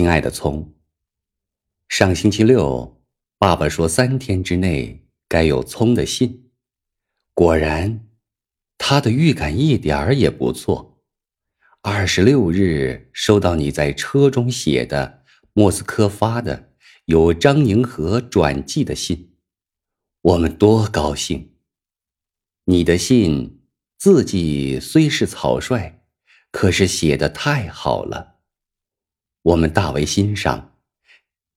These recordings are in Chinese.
亲爱的葱，上星期六，爸爸说三天之内该有葱的信。果然，他的预感一点儿也不错。二十六日收到你在车中写的莫斯科发的有张宁和转寄的信，我们多高兴！你的信字迹虽是草率，可是写的太好了。我们大为欣赏，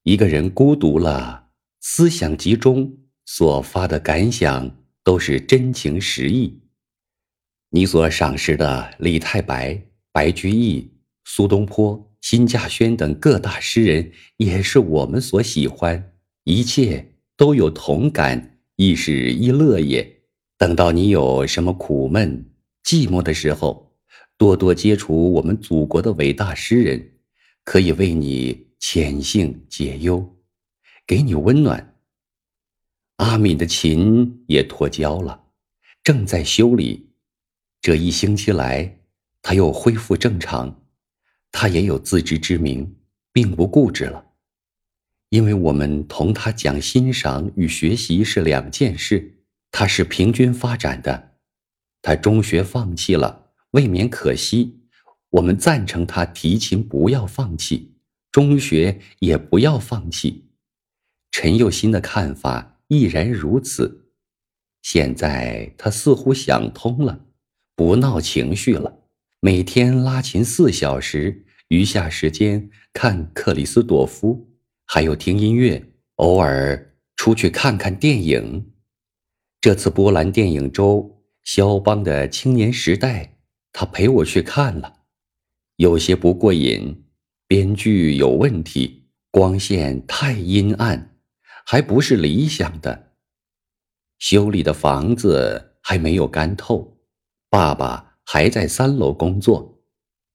一个人孤独了，思想集中，所发的感想都是真情实意。你所赏识的李太白、白居易、苏东坡、辛稼轩等各大诗人，也是我们所喜欢，一切都有同感，亦是一乐也。等到你有什么苦闷、寂寞的时候，多多接触我们祖国的伟大诗人。可以为你遣性解忧，给你温暖。阿敏的琴也脱胶了，正在修理。这一星期来，他又恢复正常。他也有自知之明，并不固执了。因为我们同他讲欣赏与学习是两件事，他是平均发展的。他中学放弃了，未免可惜。我们赞成他提琴不要放弃，中学也不要放弃。陈幼新的看法亦然如此。现在他似乎想通了，不闹情绪了，每天拉琴四小时，余下时间看克里斯朵夫，还有听音乐，偶尔出去看看电影。这次波兰电影周，肖邦的青年时代，他陪我去看了。有些不过瘾，编剧有问题，光线太阴暗，还不是理想的。修理的房子还没有干透，爸爸还在三楼工作，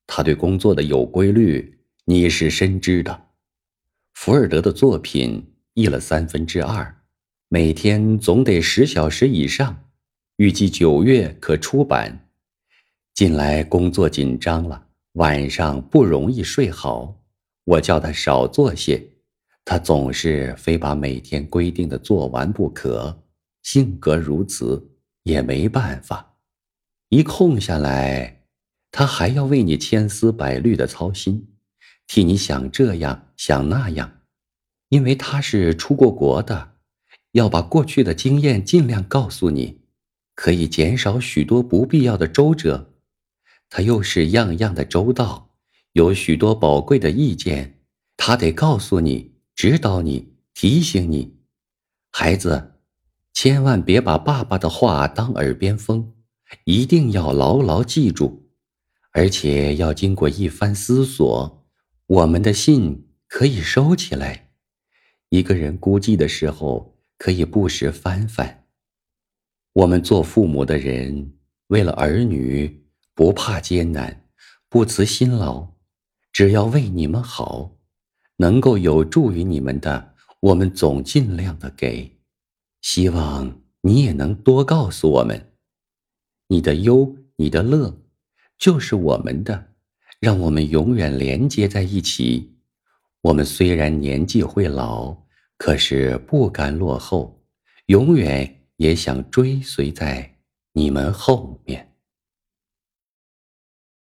他对工作的有规律，你是深知的。福尔德的作品译了三分之二，每天总得十小时以上，预计九月可出版。近来工作紧张了。晚上不容易睡好，我叫他少做些，他总是非把每天规定的做完不可。性格如此，也没办法。一空下来，他还要为你千丝百虑的操心，替你想这样想那样，因为他是出过国的，要把过去的经验尽量告诉你，可以减少许多不必要的周折。他又是样样的周到，有许多宝贵的意见，他得告诉你、指导你、提醒你。孩子，千万别把爸爸的话当耳边风，一定要牢牢记住，而且要经过一番思索。我们的信可以收起来，一个人孤寂的时候可以不时翻翻。我们做父母的人，为了儿女。不怕艰难，不辞辛劳，只要为你们好，能够有助于你们的，我们总尽量的给。希望你也能多告诉我们，你的忧，你的乐，就是我们的，让我们永远连接在一起。我们虽然年纪会老，可是不甘落后，永远也想追随在你们后面。